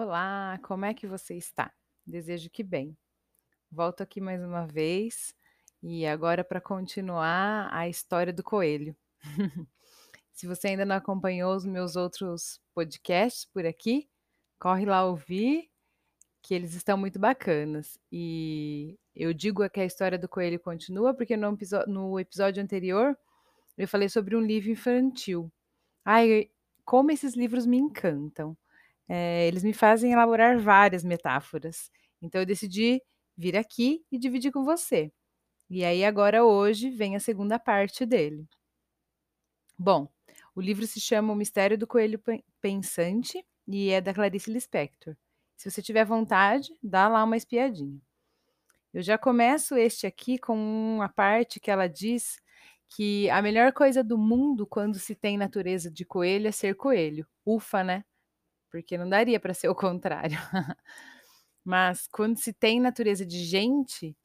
Olá, como é que você está? Desejo que bem. Volto aqui mais uma vez e agora para continuar a história do coelho. Se você ainda não acompanhou os meus outros podcasts por aqui, corre lá ouvir, que eles estão muito bacanas. E eu digo que a história do coelho continua porque no, no episódio anterior eu falei sobre um livro infantil. Ai, como esses livros me encantam. É, eles me fazem elaborar várias metáforas. Então eu decidi vir aqui e dividir com você. E aí agora hoje vem a segunda parte dele. Bom, o livro se chama O Mistério do Coelho Pensante e é da Clarice Lispector. Se você tiver vontade, dá lá uma espiadinha. Eu já começo este aqui com uma parte que ela diz que a melhor coisa do mundo quando se tem natureza de coelho é ser coelho. Ufa, né? Porque não daria para ser o contrário. Mas quando se tem natureza de gente,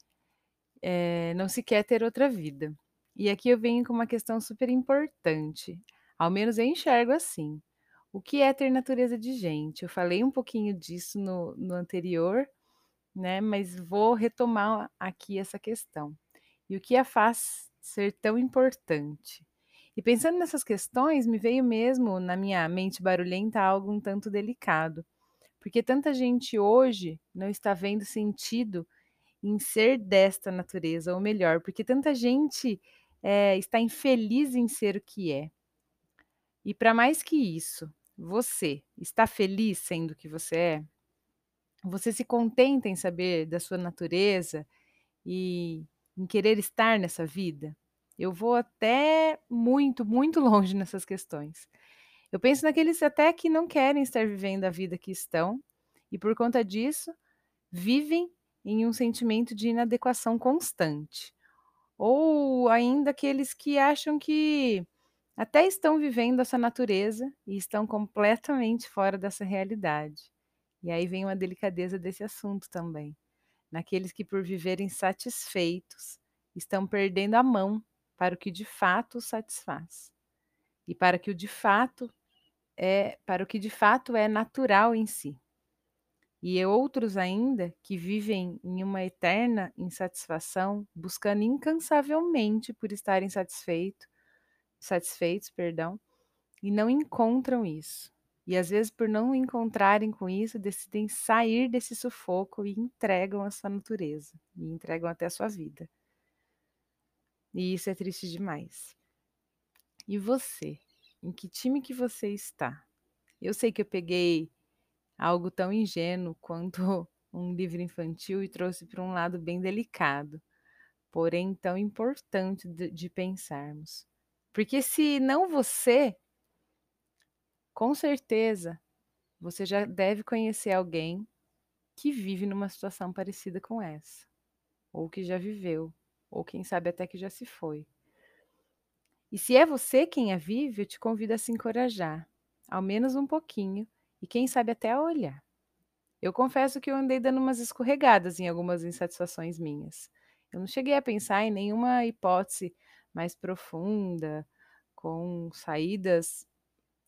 é, não se quer ter outra vida. E aqui eu venho com uma questão super importante, ao menos eu enxergo assim. O que é ter natureza de gente? Eu falei um pouquinho disso no, no anterior, né? Mas vou retomar aqui essa questão. E o que a faz ser tão importante? E pensando nessas questões, me veio mesmo na minha mente barulhenta algo um tanto delicado. Porque tanta gente hoje não está vendo sentido em ser desta natureza, ou melhor, porque tanta gente é, está infeliz em ser o que é. E para mais que isso, você está feliz sendo o que você é? Você se contenta em saber da sua natureza e em querer estar nessa vida? Eu vou até muito, muito longe nessas questões. Eu penso naqueles até que não querem estar vivendo a vida que estão e, por conta disso, vivem em um sentimento de inadequação constante. Ou ainda aqueles que acham que até estão vivendo essa natureza e estão completamente fora dessa realidade. E aí vem uma delicadeza desse assunto também. Naqueles que, por viverem satisfeitos, estão perdendo a mão para o que de fato satisfaz e para que o de fato é para o que de fato é natural em si. E outros ainda que vivem em uma eterna insatisfação, buscando incansavelmente por estarem satisfeito, satisfeitos, perdão, e não encontram isso. E às vezes por não encontrarem com isso, decidem sair desse sufoco e entregam a sua natureza, e entregam até a sua vida. E isso é triste demais. E você? Em que time que você está? Eu sei que eu peguei algo tão ingênuo quanto um livro infantil e trouxe para um lado bem delicado, porém tão importante de, de pensarmos. Porque se não você, com certeza você já deve conhecer alguém que vive numa situação parecida com essa, ou que já viveu, ou quem sabe até que já se foi. E se é você quem a vive, eu te convido a se encorajar, ao menos um pouquinho, e quem sabe até a olhar. Eu confesso que eu andei dando umas escorregadas em algumas insatisfações minhas. Eu não cheguei a pensar em nenhuma hipótese mais profunda, com saídas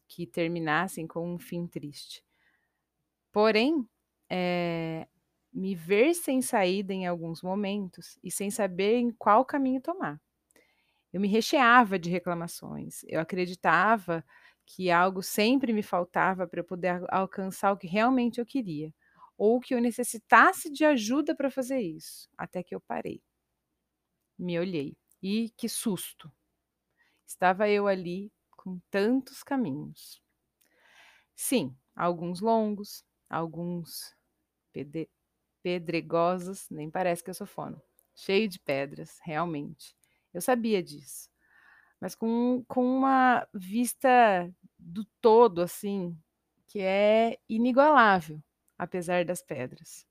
que terminassem com um fim triste. Porém, é, me ver sem saída em alguns momentos e sem saber em qual caminho tomar. Eu me recheava de reclamações, eu acreditava que algo sempre me faltava para eu poder alcançar o que realmente eu queria, ou que eu necessitasse de ajuda para fazer isso, até que eu parei. Me olhei e que susto! Estava eu ali com tantos caminhos. Sim, alguns longos, alguns pedregosos, nem parece que eu sou fono, cheio de pedras, realmente. Eu sabia disso. Mas com, com uma vista do todo, assim, que é inigualável, apesar das pedras.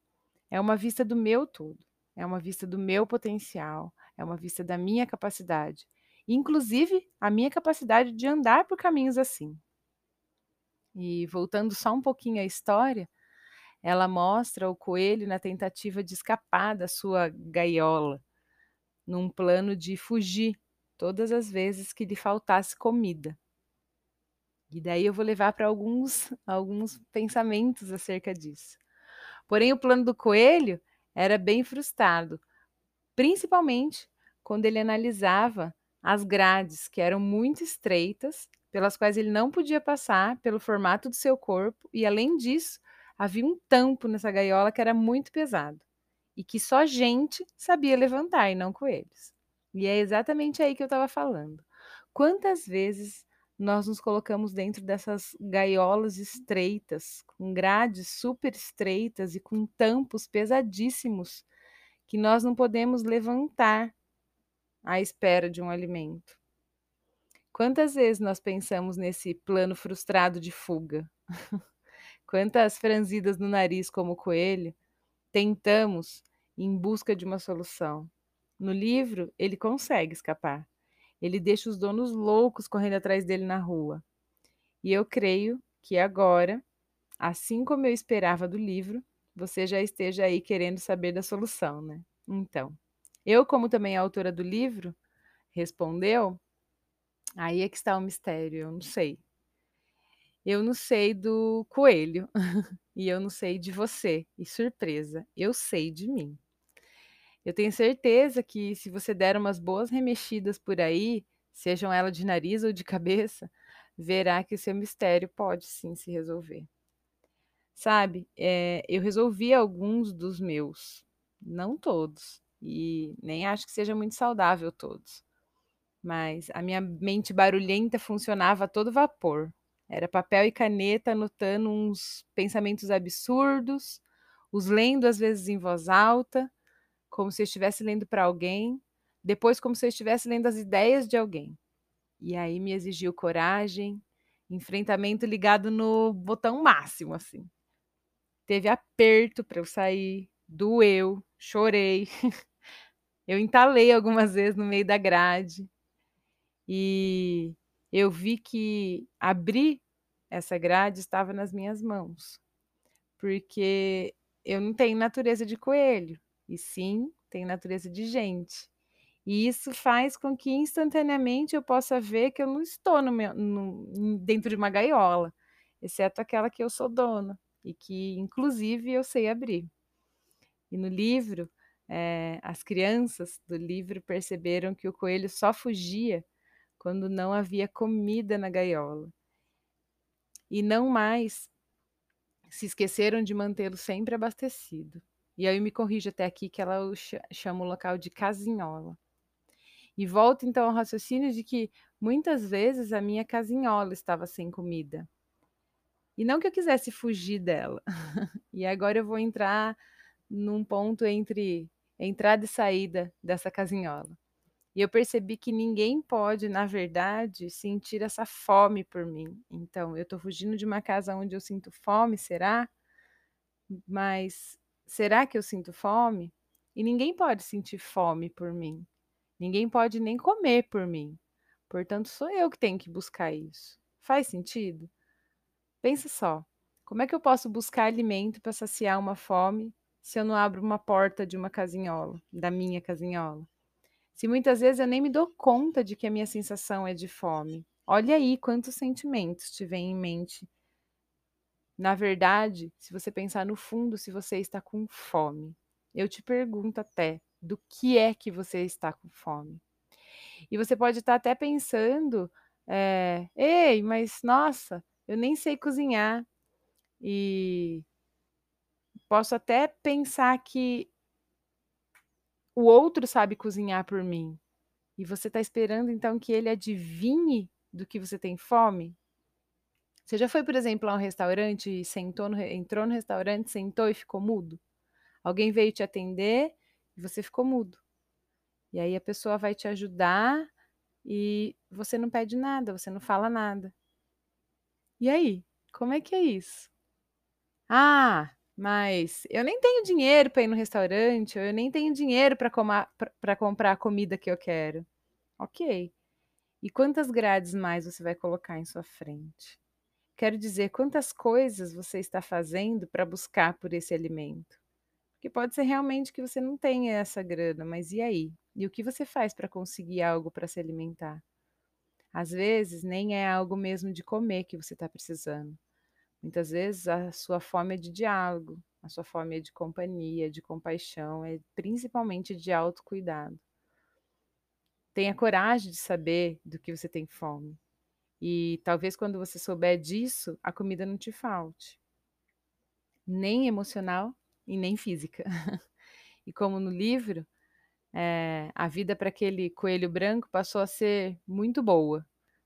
É uma vista do meu todo, é uma vista do meu potencial, é uma vista da minha capacidade, inclusive a minha capacidade de andar por caminhos assim. E voltando só um pouquinho à história, ela mostra o coelho na tentativa de escapar da sua gaiola, num plano de fugir todas as vezes que lhe faltasse comida. E daí eu vou levar para alguns, alguns pensamentos acerca disso. Porém, o plano do coelho era bem frustrado, principalmente quando ele analisava as grades, que eram muito estreitas, pelas quais ele não podia passar pelo formato do seu corpo, e além disso, havia um tampo nessa gaiola que era muito pesado e que só gente sabia levantar e não coelhos. E é exatamente aí que eu estava falando. Quantas vezes nós nos colocamos dentro dessas gaiolas estreitas, com grades super estreitas e com tampos pesadíssimos, que nós não podemos levantar à espera de um alimento. Quantas vezes nós pensamos nesse plano frustrado de fuga? Quantas franzidas no nariz como o coelho tentamos em busca de uma solução? No livro, ele consegue escapar. Ele deixa os donos loucos correndo atrás dele na rua. E eu creio que agora, assim como eu esperava do livro, você já esteja aí querendo saber da solução, né? Então, eu, como também a autora do livro, respondeu, aí é que está o mistério, eu não sei. Eu não sei do coelho e eu não sei de você. E surpresa, eu sei de mim. Eu tenho certeza que se você der umas boas remexidas por aí, sejam elas de nariz ou de cabeça, verá que o seu mistério pode sim se resolver. Sabe, é, eu resolvi alguns dos meus, não todos, e nem acho que seja muito saudável todos. Mas a minha mente barulhenta funcionava a todo vapor. Era papel e caneta anotando uns pensamentos absurdos, os lendo às vezes em voz alta, como se eu estivesse lendo para alguém, depois como se eu estivesse lendo as ideias de alguém. E aí me exigiu coragem, enfrentamento ligado no botão máximo, assim. Teve aperto para eu sair, doeu, chorei. eu entalei algumas vezes no meio da grade. E eu vi que abrir essa grade estava nas minhas mãos. Porque eu não tenho natureza de coelho, e sim tenho natureza de gente. E isso faz com que instantaneamente eu possa ver que eu não estou no meu, no, dentro de uma gaiola, exceto aquela que eu sou dona e que, inclusive, eu sei abrir. E no livro, é, as crianças do livro perceberam que o coelho só fugia quando não havia comida na gaiola. E não mais se esqueceram de mantê-lo sempre abastecido. E aí me corrige até aqui que ela chama o local de casinhola. E volto então ao raciocínio de que muitas vezes a minha casinhola estava sem comida. E não que eu quisesse fugir dela. e agora eu vou entrar num ponto entre entrada e saída dessa casinhola. E eu percebi que ninguém pode, na verdade, sentir essa fome por mim. Então, eu estou fugindo de uma casa onde eu sinto fome, será? Mas será que eu sinto fome? E ninguém pode sentir fome por mim. Ninguém pode nem comer por mim. Portanto, sou eu que tenho que buscar isso. Faz sentido? Pensa só. Como é que eu posso buscar alimento para saciar uma fome se eu não abro uma porta de uma casinhola, da minha casinhola? Se muitas vezes eu nem me dou conta de que a minha sensação é de fome. Olha aí quantos sentimentos te vem em mente. Na verdade, se você pensar no fundo, se você está com fome, eu te pergunto até do que é que você está com fome. E você pode estar até pensando, é, ei, mas nossa, eu nem sei cozinhar. E posso até pensar que o outro sabe cozinhar por mim. E você está esperando então que ele adivinhe do que você tem fome? Você já foi, por exemplo, a um restaurante e sentou no, entrou no restaurante, sentou e ficou mudo? Alguém veio te atender e você ficou mudo. E aí a pessoa vai te ajudar e você não pede nada, você não fala nada. E aí, como é que é isso? Ah, mas eu nem tenho dinheiro para ir no restaurante, eu nem tenho dinheiro para comprar a comida que eu quero. Ok. E quantas grades mais você vai colocar em sua frente? Quero dizer, quantas coisas você está fazendo para buscar por esse alimento? Porque pode ser realmente que você não tenha essa grana, mas e aí? E o que você faz para conseguir algo para se alimentar? Às vezes, nem é algo mesmo de comer que você está precisando. Muitas vezes, a sua fome é de diálogo, a sua fome é de companhia, de compaixão, é principalmente de autocuidado. Tenha coragem de saber do que você tem fome. E talvez quando você souber disso, a comida não te falte. Nem emocional e nem física. e como no livro, é, a vida para aquele coelho branco passou a ser muito boa,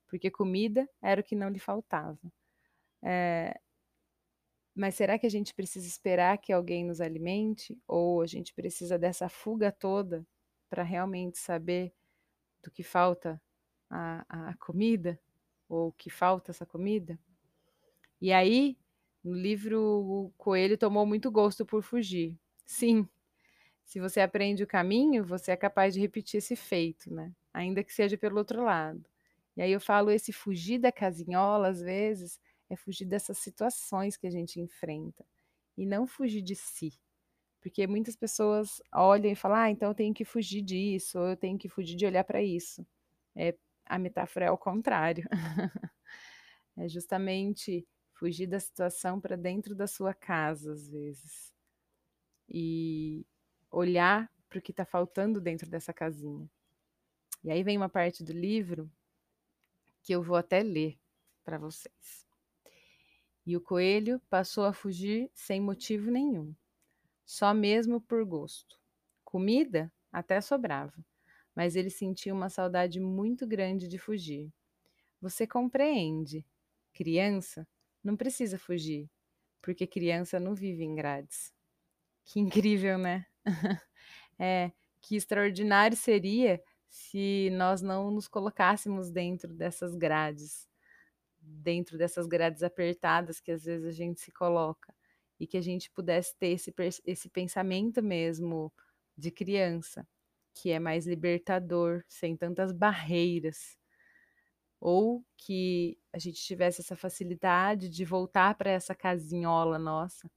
porque comida era o que não lhe faltava. É, mas será que a gente precisa esperar que alguém nos alimente? Ou a gente precisa dessa fuga toda para realmente saber do que falta a, a comida, ou que falta essa comida. E aí, no livro, o coelho tomou muito gosto por fugir. Sim, se você aprende o caminho, você é capaz de repetir esse feito, né? Ainda que seja pelo outro lado. E aí eu falo, esse fugir da casinhola, às vezes, é fugir dessas situações que a gente enfrenta. E não fugir de si. Porque muitas pessoas olham e falam, ah, então eu tenho que fugir disso, ou eu tenho que fugir de olhar para isso. É, a metáfora é ao contrário. é justamente fugir da situação para dentro da sua casa, às vezes. E olhar para o que está faltando dentro dessa casinha. E aí vem uma parte do livro que eu vou até ler para vocês. E o coelho passou a fugir sem motivo nenhum só mesmo por gosto. Comida até sobrava, mas ele sentia uma saudade muito grande de fugir. Você compreende? Criança não precisa fugir, porque criança não vive em grades. Que incrível, né? é, que extraordinário seria se nós não nos colocássemos dentro dessas grades, dentro dessas grades apertadas que às vezes a gente se coloca e que a gente pudesse ter esse, esse pensamento mesmo de criança, que é mais libertador, sem tantas barreiras. Ou que a gente tivesse essa facilidade de voltar para essa casinhola nossa,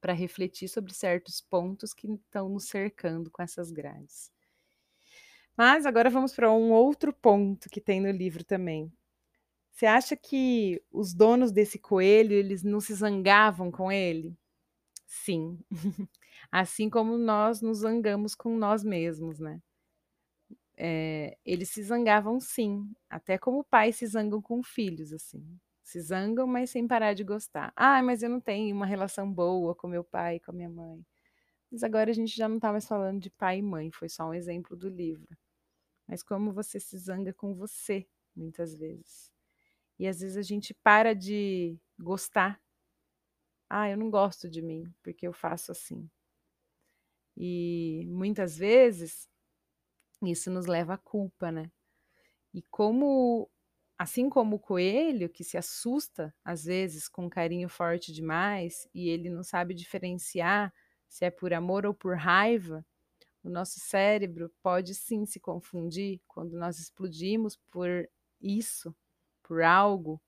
para refletir sobre certos pontos que estão nos cercando com essas grades. Mas agora vamos para um outro ponto que tem no livro também. Você acha que os donos desse coelho, eles não se zangavam com ele? Sim. Assim como nós nos zangamos com nós mesmos, né? É, eles se zangavam sim, até como pais se zangam com filhos, assim. Se zangam, mas sem parar de gostar. Ah, mas eu não tenho uma relação boa com meu pai com a minha mãe. Mas agora a gente já não está mais falando de pai e mãe, foi só um exemplo do livro. Mas como você se zanga com você, muitas vezes. E às vezes a gente para de gostar ah, eu não gosto de mim porque eu faço assim. E muitas vezes isso nos leva à culpa, né? E como, assim como o coelho que se assusta às vezes com um carinho forte demais e ele não sabe diferenciar se é por amor ou por raiva, o nosso cérebro pode sim se confundir quando nós explodimos por isso, por algo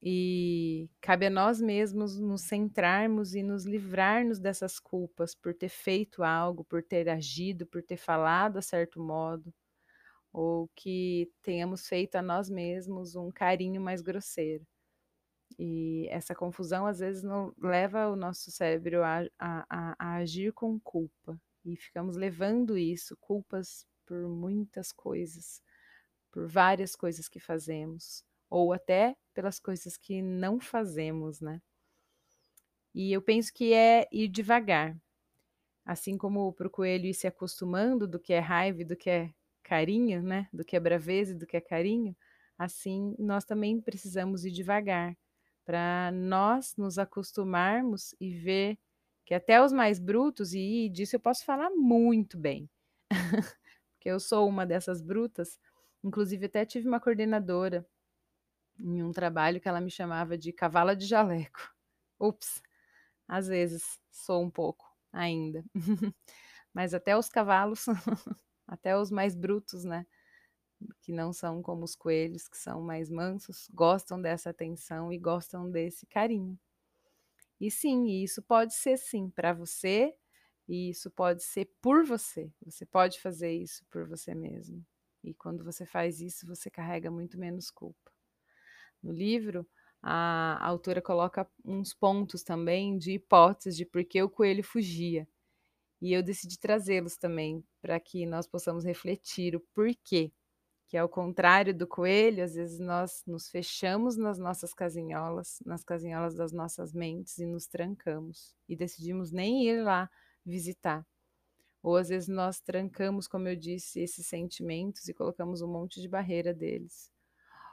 e cabe a nós mesmos nos centrarmos e nos livrarmos dessas culpas por ter feito algo, por ter agido, por ter falado a certo modo, ou que tenhamos feito a nós mesmos um carinho mais grosseiro. E essa confusão às vezes não leva o nosso cérebro a, a, a agir com culpa. E ficamos levando isso, culpas por muitas coisas, por várias coisas que fazemos ou até pelas coisas que não fazemos, né? E eu penso que é ir devagar. Assim como para o coelho ir se acostumando do que é raiva e do que é carinho, né? Do que é braveza e do que é carinho, assim nós também precisamos ir devagar para nós nos acostumarmos e ver que até os mais brutos, e disso eu posso falar muito bem, porque eu sou uma dessas brutas, inclusive até tive uma coordenadora em um trabalho que ela me chamava de cavala de jaleco. Ups, às vezes sou um pouco ainda. Mas até os cavalos, até os mais brutos, né? Que não são como os coelhos, que são mais mansos, gostam dessa atenção e gostam desse carinho. E sim, isso pode ser sim para você, e isso pode ser por você. Você pode fazer isso por você mesmo. e quando você faz isso, você carrega muito menos culpa. No livro, a autora coloca uns pontos também de hipóteses de por que o coelho fugia. E eu decidi trazê-los também para que nós possamos refletir o porquê. Que ao contrário do coelho, às vezes nós nos fechamos nas nossas casinholas, nas casinholas das nossas mentes e nos trancamos e decidimos nem ir lá visitar. Ou às vezes nós trancamos, como eu disse, esses sentimentos e colocamos um monte de barreira deles.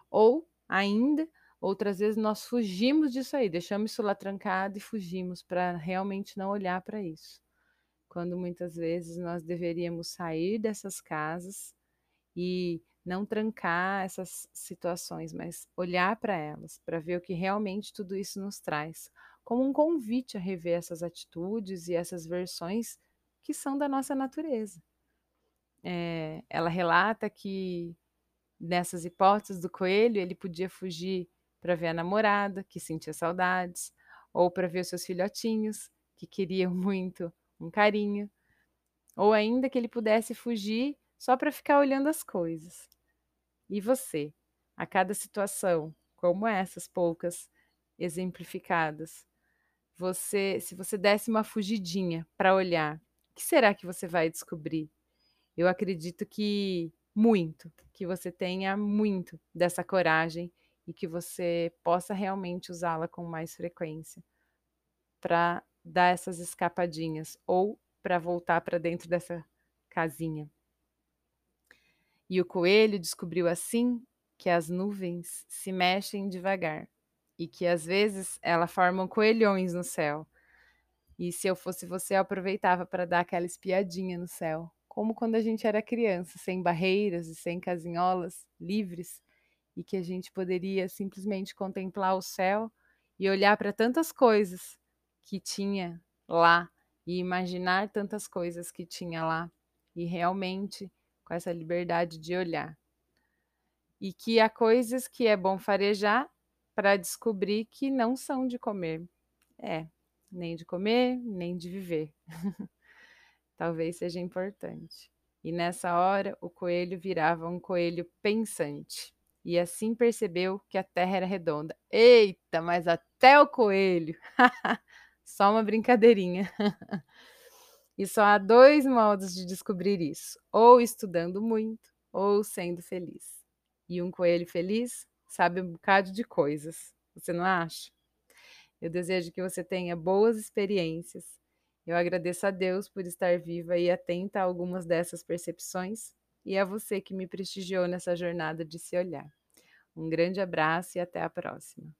Ou ainda, outras vezes nós fugimos disso aí, deixamos isso lá trancado e fugimos para realmente não olhar para isso. Quando muitas vezes nós deveríamos sair dessas casas e não trancar essas situações, mas olhar para elas, para ver o que realmente tudo isso nos traz, como um convite a rever essas atitudes e essas versões que são da nossa natureza. É, ela relata que nessas hipóteses do coelho ele podia fugir para ver a namorada, que sentia saudades, ou para ver os seus filhotinhos, que queriam muito um carinho, ou ainda que ele pudesse fugir só para ficar olhando as coisas. E você, a cada situação, como essas poucas exemplificadas, você, se você desse uma fugidinha para olhar que será que você vai descobrir? Eu acredito que muito, que você tenha muito dessa coragem e que você possa realmente usá-la com mais frequência para dar essas escapadinhas ou para voltar para dentro dessa casinha. E o coelho descobriu assim que as nuvens se mexem devagar e que às vezes elas formam coelhões no céu e se eu fosse você, eu aproveitava para dar aquela espiadinha no céu, como quando a gente era criança, sem barreiras e sem casinholas, livres, e que a gente poderia simplesmente contemplar o céu e olhar para tantas coisas que tinha lá e imaginar tantas coisas que tinha lá e realmente com essa liberdade de olhar. E que há coisas que é bom farejar para descobrir que não são de comer. É, nem de comer, nem de viver. Talvez seja importante. E nessa hora o coelho virava um coelho pensante. E assim percebeu que a terra era redonda. Eita, mas até o coelho! Só uma brincadeirinha. e só há dois modos de descobrir isso: ou estudando muito, ou sendo feliz. E um coelho feliz sabe um bocado de coisas. Você não acha? Eu desejo que você tenha boas experiências. Eu agradeço a Deus por estar viva e atenta a algumas dessas percepções e a você que me prestigiou nessa jornada de se olhar. Um grande abraço e até a próxima.